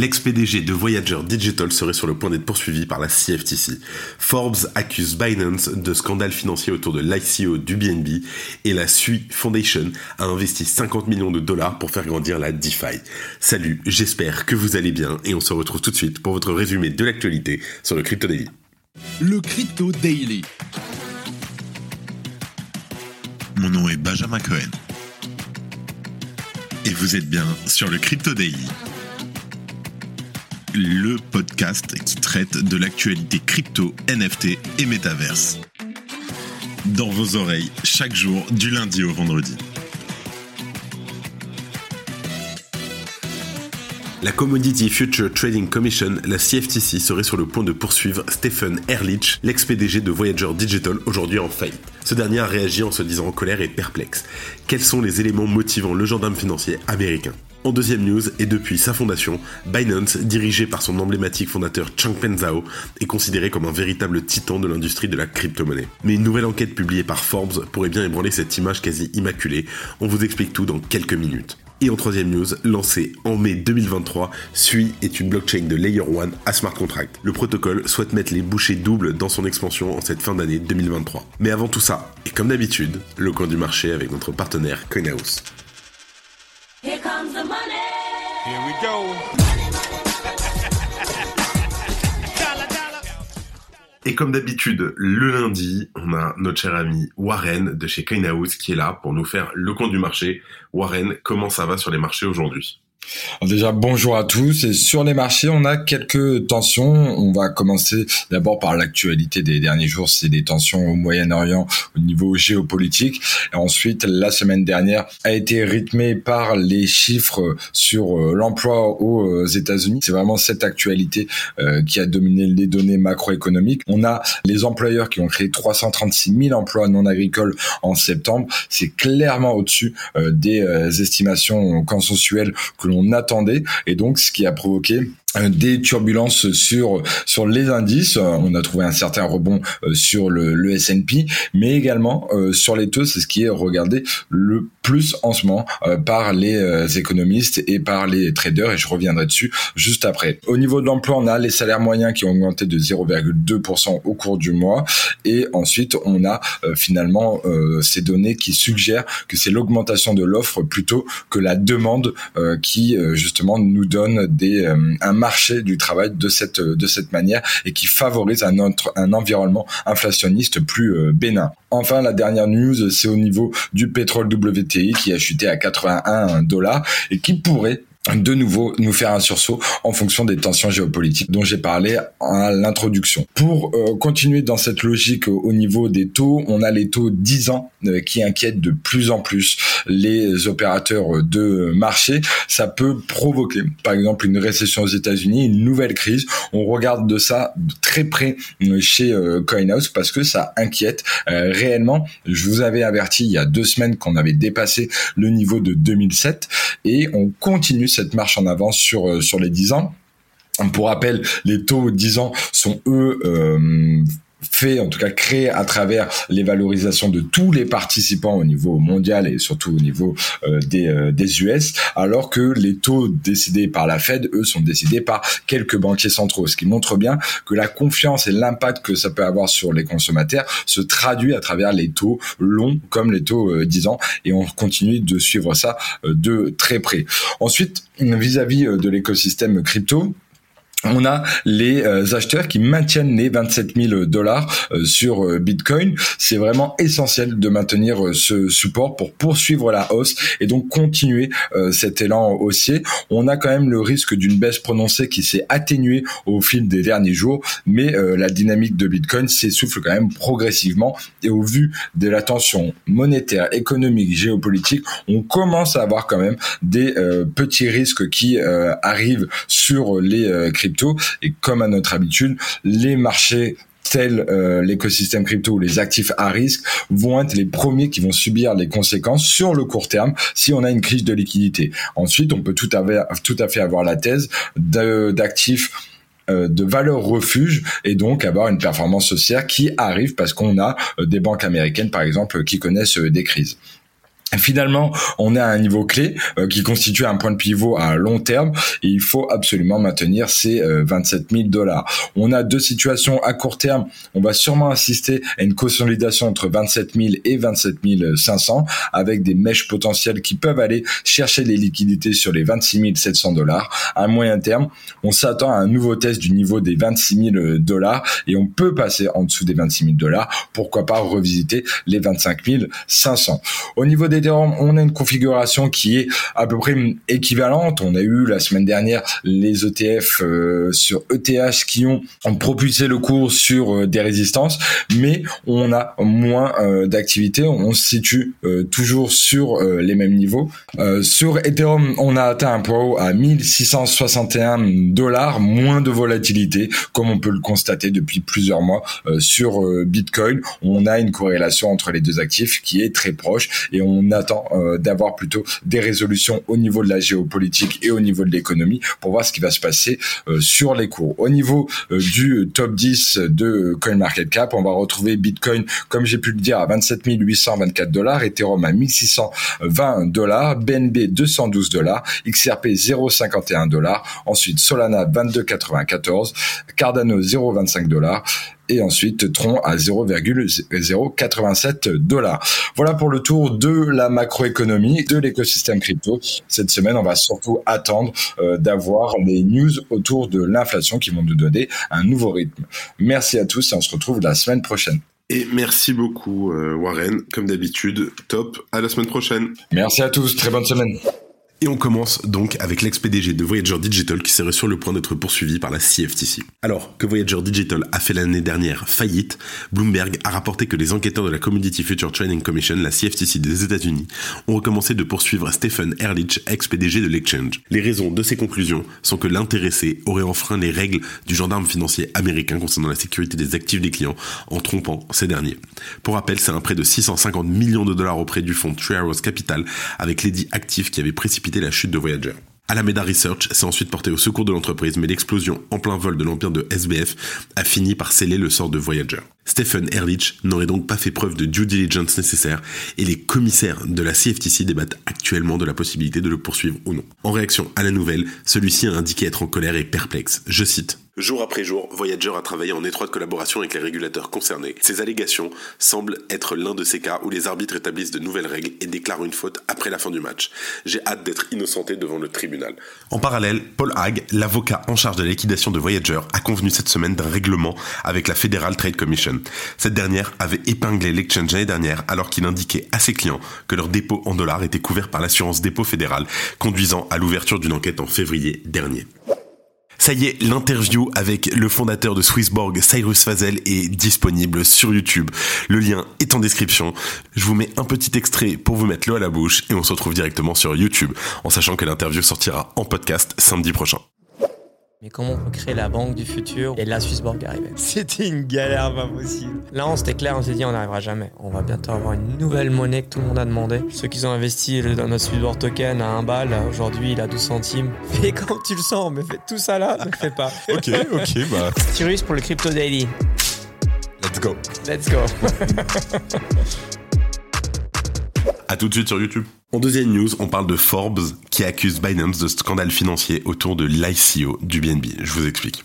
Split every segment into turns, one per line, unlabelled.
L'ex-PDG de Voyager Digital serait sur le point d'être poursuivi par la CFTC. Forbes accuse Binance de scandales financiers autour de l'ICO du BNB et la SUI Foundation a investi 50 millions de dollars pour faire grandir la DeFi. Salut, j'espère que vous allez bien et on se retrouve tout de suite pour votre résumé de l'actualité sur le Crypto Daily.
Le Crypto Daily.
Mon nom est Benjamin Cohen. Et vous êtes bien sur le Crypto Daily le podcast qui traite de l'actualité crypto, NFT et métaverse. Dans vos oreilles, chaque jour, du lundi au vendredi.
La Commodity Future Trading Commission, la CFTC, serait sur le point de poursuivre Stephen Ehrlich, l'ex-PDG de Voyager Digital, aujourd'hui en faillite. Ce dernier a réagi en se disant en colère et perplexe. Quels sont les éléments motivant le gendarme financier américain? En deuxième news, et depuis sa fondation, Binance, dirigé par son emblématique fondateur Changpeng Zhao, est considéré comme un véritable titan de l'industrie de la crypto-monnaie. Mais une nouvelle enquête publiée par Forbes pourrait bien ébranler cette image quasi immaculée. On vous explique tout dans quelques minutes. Et en troisième news, lancé en mai 2023, SUI est une blockchain de Layer 1 à smart contract. Le protocole souhaite mettre les bouchées doubles dans son expansion en cette fin d'année 2023. Mais avant tout ça, et comme d'habitude, le coin du marché avec notre partenaire CoinHouse. Et comme d'habitude, le lundi, on a notre cher ami Warren de chez CoinHouse qui est là pour nous faire le compte du marché. Warren, comment ça va sur les marchés aujourd'hui?
Déjà, bonjour à tous. Et sur les marchés, on a quelques tensions. On va commencer d'abord par l'actualité des derniers jours. C'est des tensions au Moyen-Orient au niveau géopolitique. Ensuite, la semaine dernière a été rythmée par les chiffres sur euh, l'emploi aux euh, États-Unis. C'est vraiment cette actualité euh, qui a dominé les données macroéconomiques. On a les employeurs qui ont créé 336 000 emplois non agricoles en septembre. C'est clairement au-dessus des estimations consensuelles l'on attendait. Et donc ce qui a provoqué des turbulences sur sur les indices. On a trouvé un certain rebond euh, sur le, le S&P, mais également euh, sur les taux. C'est ce qui est regardé le plus en ce moment par les économistes et par les traders. Et je reviendrai dessus juste après. Au niveau de l'emploi, on a les salaires moyens qui ont augmenté de 0,2% au cours du mois. Et ensuite, on a finalement ces données qui suggèrent que c'est l'augmentation de l'offre plutôt que la demande qui justement nous donne des un marché du travail de cette de cette manière et qui favorise un, un environnement inflationniste plus euh, bénin. Enfin, la dernière news, c'est au niveau du pétrole WTI qui a chuté à 81 dollars et qui pourrait de nouveau nous faire un sursaut en fonction des tensions géopolitiques dont j'ai parlé à l'introduction. Pour euh, continuer dans cette logique au niveau des taux, on a les taux 10 ans euh, qui inquiètent de plus en plus les opérateurs de marché. Ça peut provoquer par exemple une récession aux États-Unis, une nouvelle crise. On regarde de ça très près euh, chez CoinHouse parce que ça inquiète réellement. Je vous avais averti il y a deux semaines qu'on avait dépassé le niveau de 2007 et on continue cette marche en avance sur euh, sur les 10 ans. Pour rappel, les taux 10 ans sont eux euh, fait, en tout cas créé à travers les valorisations de tous les participants au niveau mondial et surtout au niveau euh, des, euh, des US, alors que les taux décidés par la Fed, eux, sont décidés par quelques banquiers centraux, ce qui montre bien que la confiance et l'impact que ça peut avoir sur les consommateurs se traduit à travers les taux longs comme les taux 10 euh, ans et on continue de suivre ça de très près. Ensuite, vis-à-vis -vis de l'écosystème crypto, on a les euh, acheteurs qui maintiennent les 27 000 dollars euh, sur euh, Bitcoin. C'est vraiment essentiel de maintenir ce support pour poursuivre la hausse et donc continuer cet élan haussier. On a quand même le risque d'une baisse prononcée qui s'est atténuée au fil des derniers jours, mais la dynamique de Bitcoin s'essouffle quand même progressivement et au vu de la tension monétaire, économique, géopolitique, on commence à avoir quand même des petits risques qui arrivent sur les et comme à notre habitude, les marchés tels euh, l'écosystème crypto ou les actifs à risque vont être les premiers qui vont subir les conséquences sur le court terme si on a une crise de liquidité. Ensuite, on peut tout à fait, tout à fait avoir la thèse d'actifs euh, de valeur refuge et donc avoir une performance haussière qui arrive parce qu'on a euh, des banques américaines par exemple qui connaissent des crises. Finalement, on est à un niveau clé euh, qui constitue un point de pivot à long terme et il faut absolument maintenir ces 27 000 dollars. On a deux situations à court terme. On va sûrement assister à une consolidation entre 27 000 et 27 500 avec des mèches potentielles qui peuvent aller chercher les liquidités sur les 26 700 dollars. À moyen terme, on s'attend à un nouveau test du niveau des 26 000 dollars et on peut passer en dessous des 26 000 dollars. Pourquoi pas revisiter les 25 500. Au niveau des on a une configuration qui est à peu près équivalente. On a eu la semaine dernière les ETF euh, sur ETH qui ont, propulsé le cours sur euh, des résistances, mais on a moins euh, d'activité. On se situe toujours sur les mêmes niveaux. sur Ethereum, on a atteint un point haut à 1661 dollars, moins de volatilité, comme on peut le constater depuis plusieurs mois sur Bitcoin. On a une corrélation entre les deux actifs qui est très proche et on attend euh, d'avoir plutôt des résolutions au niveau de la géopolitique et au niveau de l'économie pour voir ce qui va se passer euh, sur les cours. Au niveau euh, du top 10 de CoinMarketCap, on va retrouver Bitcoin, comme j'ai pu le dire, à 27 824 dollars, Ethereum à 1620 dollars, BNB 212 dollars, XRP 0,51 dollars, ensuite Solana 22,94, Cardano 0,25 dollars, et ensuite Tron à 0,087 dollars. Voilà pour le tour de la macroéconomie, de l'écosystème crypto. Cette semaine, on va surtout attendre euh, d'avoir les news autour de l'inflation qui vont nous donner un nouveau rythme. Merci à tous et on se retrouve la semaine prochaine.
Et merci beaucoup euh, Warren, comme d'habitude, top. À la semaine prochaine.
Merci à tous, très bonne semaine.
Et on commence donc avec l'ex-PDG de Voyager Digital qui serait sur le point d'être poursuivi par la CFTC. Alors que Voyager Digital a fait l'année dernière faillite, Bloomberg a rapporté que les enquêteurs de la Commodity Future Trading Commission, la CFTC des États-Unis, ont recommencé de poursuivre Stephen Ehrlich, ex-PDG de l'exchange. Les raisons de ces conclusions sont que l'intéressé aurait enfreint les règles du gendarme financier américain concernant la sécurité des actifs des clients en trompant ces derniers. Pour rappel, c'est un prêt de 650 millions de dollars auprès du fonds Three Arrows Capital avec l'édit actif qui avait précipité la chute de Voyager. Alameda Research s'est ensuite porté au secours de l'entreprise, mais l'explosion en plein vol de l'empire de SBF a fini par sceller le sort de Voyager. Stephen Ehrlich n'aurait donc pas fait preuve de due diligence nécessaire et les commissaires de la CFTC débattent actuellement de la possibilité de le poursuivre ou non. En réaction à la nouvelle, celui-ci a indiqué être en colère et perplexe. Je cite Jour après jour, Voyager a travaillé en étroite collaboration avec les régulateurs concernés. Ces allégations semblent être l'un de ces cas où les arbitres établissent de nouvelles règles et déclarent une faute après la fin du match. J'ai hâte d'être innocenté devant le tribunal. En parallèle, Paul Hague, l'avocat en charge de la liquidation de Voyager, a convenu cette semaine d'un règlement avec la Federal Trade Commission. Cette dernière avait épinglé l'exchange l'année dernière alors qu'il indiquait à ses clients que leur dépôt en dollars était couvert par l'assurance dépôt fédérale, conduisant à l'ouverture d'une enquête en février dernier. Ça y est, l'interview avec le fondateur de Swissborg, Cyrus Fazel, est disponible sur YouTube. Le lien est en description. Je vous mets un petit extrait pour vous mettre l'eau à la bouche et on se retrouve directement sur YouTube, en sachant que l'interview sortira en podcast samedi prochain.
Mais comment on peut créer la banque du futur Et là, Swissborg arrivait. C'était une galère pas possible. Là, on s'était clair, on s'est dit, on n'arrivera jamais. On va bientôt avoir une nouvelle monnaie que tout le monde a demandé. Ceux qui ont investi dans notre Swissborg token à 1 balle, aujourd'hui, il a 12 centimes. Fais quand tu le sens, mais fais tout ça là, ne le fais pas.
ok, ok, bah.
Cyrus pour le Crypto Daily.
Let's go.
Let's go.
à tout de suite sur YouTube. En deuxième news, on parle de Forbes qui accuse Binance de scandale financier autour de l'ICO du BNB. Je vous explique.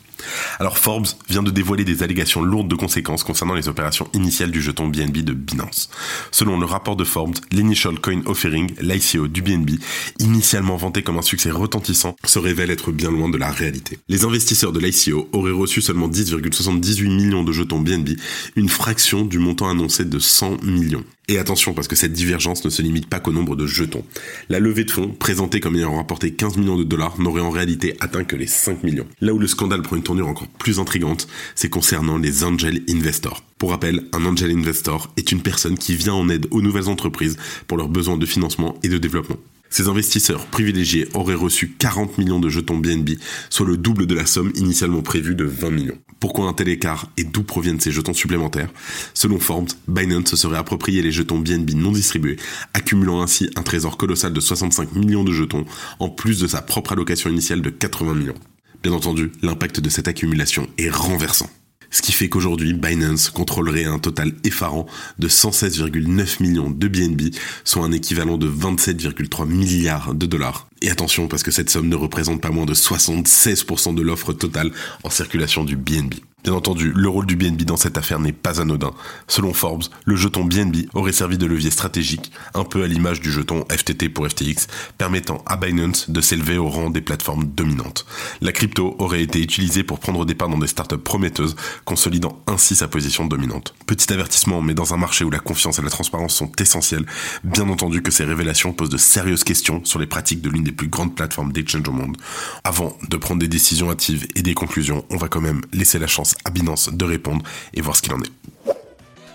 Alors Forbes vient de dévoiler des allégations lourdes de conséquences concernant les opérations initiales du jeton BNB de Binance. Selon le rapport de Forbes, l'initial coin offering, l'ICO du BNB, initialement vanté comme un succès retentissant, se révèle être bien loin de la réalité. Les investisseurs de l'ICO auraient reçu seulement 10,78 millions de jetons BNB, une fraction du montant annoncé de 100 millions. Et attention, parce que cette divergence ne se limite pas qu'au nombre de jetons. La levée de fonds, présentée comme ayant rapporté 15 millions de dollars, n'aurait en réalité atteint que les 5 millions. Là où le scandale prend une tournure encore plus intrigante, c'est concernant les angel investors. Pour rappel, un angel investor est une personne qui vient en aide aux nouvelles entreprises pour leurs besoins de financement et de développement. Ces investisseurs privilégiés auraient reçu 40 millions de jetons BNB, soit le double de la somme initialement prévue de 20 millions. Pourquoi un tel écart et d'où proviennent ces jetons supplémentaires? Selon Forbes, Binance se serait approprié les jetons BNB non distribués, accumulant ainsi un trésor colossal de 65 millions de jetons, en plus de sa propre allocation initiale de 80 millions. Bien entendu, l'impact de cette accumulation est renversant. Ce qui fait qu'aujourd'hui, Binance contrôlerait un total effarant de 116,9 millions de BNB, soit un équivalent de 27,3 milliards de dollars. Et attention, parce que cette somme ne représente pas moins de 76% de l'offre totale en circulation du BNB. Bien entendu, le rôle du BNB dans cette affaire n'est pas anodin. Selon Forbes, le jeton BNB aurait servi de levier stratégique, un peu à l'image du jeton FTT pour FTX, permettant à Binance de s'élever au rang des plateformes dominantes. La crypto aurait été utilisée pour prendre des parts dans des startups prometteuses, consolidant ainsi sa position dominante. Petit avertissement, mais dans un marché où la confiance et la transparence sont essentielles, bien entendu que ces révélations posent de sérieuses questions sur les pratiques de l'une des plus grandes plateformes d'exchange au monde. Avant de prendre des décisions hâtives et des conclusions, on va quand même laisser la chance à Binance de répondre et voir ce qu'il en est.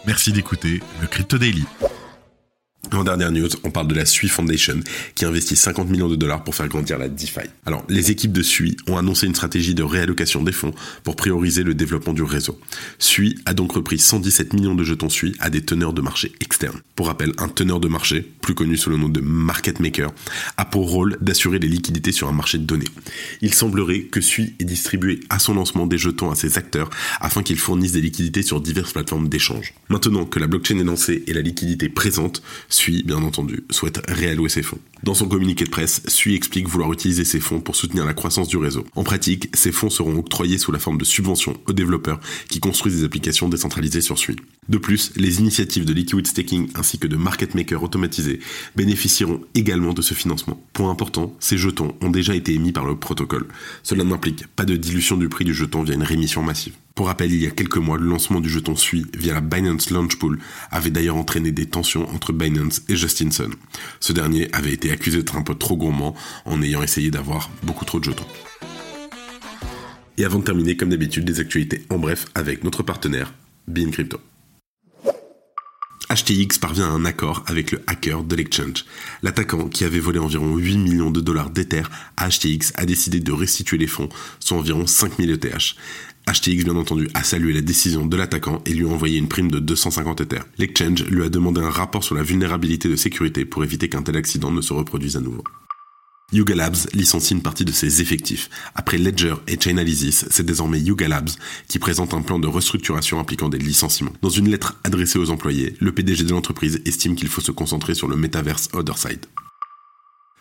Merci d'écouter le Crypto Daily.
En dernière news, on parle de la SUI Foundation qui investit 50 millions de dollars pour faire grandir la DeFi. Alors, les équipes de SUI ont annoncé une stratégie de réallocation des fonds pour prioriser le développement du réseau. SUI a donc repris 117 millions de jetons SUI à des teneurs de marché externes. Pour rappel, un teneur de marché, plus connu sous le nom de market maker, a pour rôle d'assurer les liquidités sur un marché de données. Il semblerait que SUI ait distribué à son lancement des jetons à ses acteurs afin qu'ils fournissent des liquidités sur diverses plateformes d'échange. Maintenant que la blockchain est lancée et la liquidité présente, SUI, bien entendu, souhaite réallouer ses fonds. Dans son communiqué de presse, SUI explique vouloir utiliser ces fonds pour soutenir la croissance du réseau. En pratique, ces fonds seront octroyés sous la forme de subventions aux développeurs qui construisent des applications décentralisées sur SUI. De plus, les initiatives de liquid staking ainsi que de market maker automatisés bénéficieront également de ce financement. Point important, ces jetons ont déjà été émis par le protocole. Cela n'implique pas de dilution du prix du jeton via une rémission massive. Pour rappel, il y a quelques mois, le lancement du jeton SUI via la Binance Launch Pool avait d'ailleurs entraîné des tensions entre Binance et Justin Sun. Ce dernier avait été accusé d'être un peu trop gourmand en ayant essayé d'avoir beaucoup trop de jetons. Et avant de terminer, comme d'habitude, des actualités en bref avec notre partenaire, Bean Crypto. HTX parvient à un accord avec le hacker de l'exchange. L'attaquant, qui avait volé environ 8 millions de dollars d'Ether à HTX, a décidé de restituer les fonds, soit environ 5000 ETH. HTX, bien entendu, a salué la décision de l'attaquant et lui a envoyé une prime de 250 Ether. L'exchange lui a demandé un rapport sur la vulnérabilité de sécurité pour éviter qu'un tel accident ne se reproduise à nouveau. Yuga Labs licencie une partie de ses effectifs. Après Ledger et Chainalysis, c'est désormais Yuga Labs qui présente un plan de restructuration impliquant des licenciements. Dans une lettre adressée aux employés, le PDG de l'entreprise estime qu'il faut se concentrer sur le metaverse Otherside.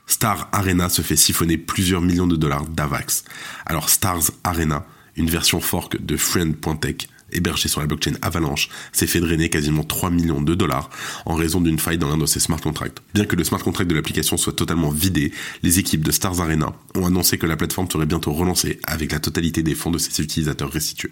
Star Arena se fait siphonner plusieurs millions de dollars d'Avax. Alors Stars Arena, une version fork de Friend.tech, hébergé sur la blockchain Avalanche, s'est fait drainer quasiment 3 millions de dollars en raison d'une faille dans l'un de ses smart contracts. Bien que le smart contract de l'application soit totalement vidé, les équipes de Stars Arena ont annoncé que la plateforme serait bientôt relancée avec la totalité des fonds de ses utilisateurs restitués.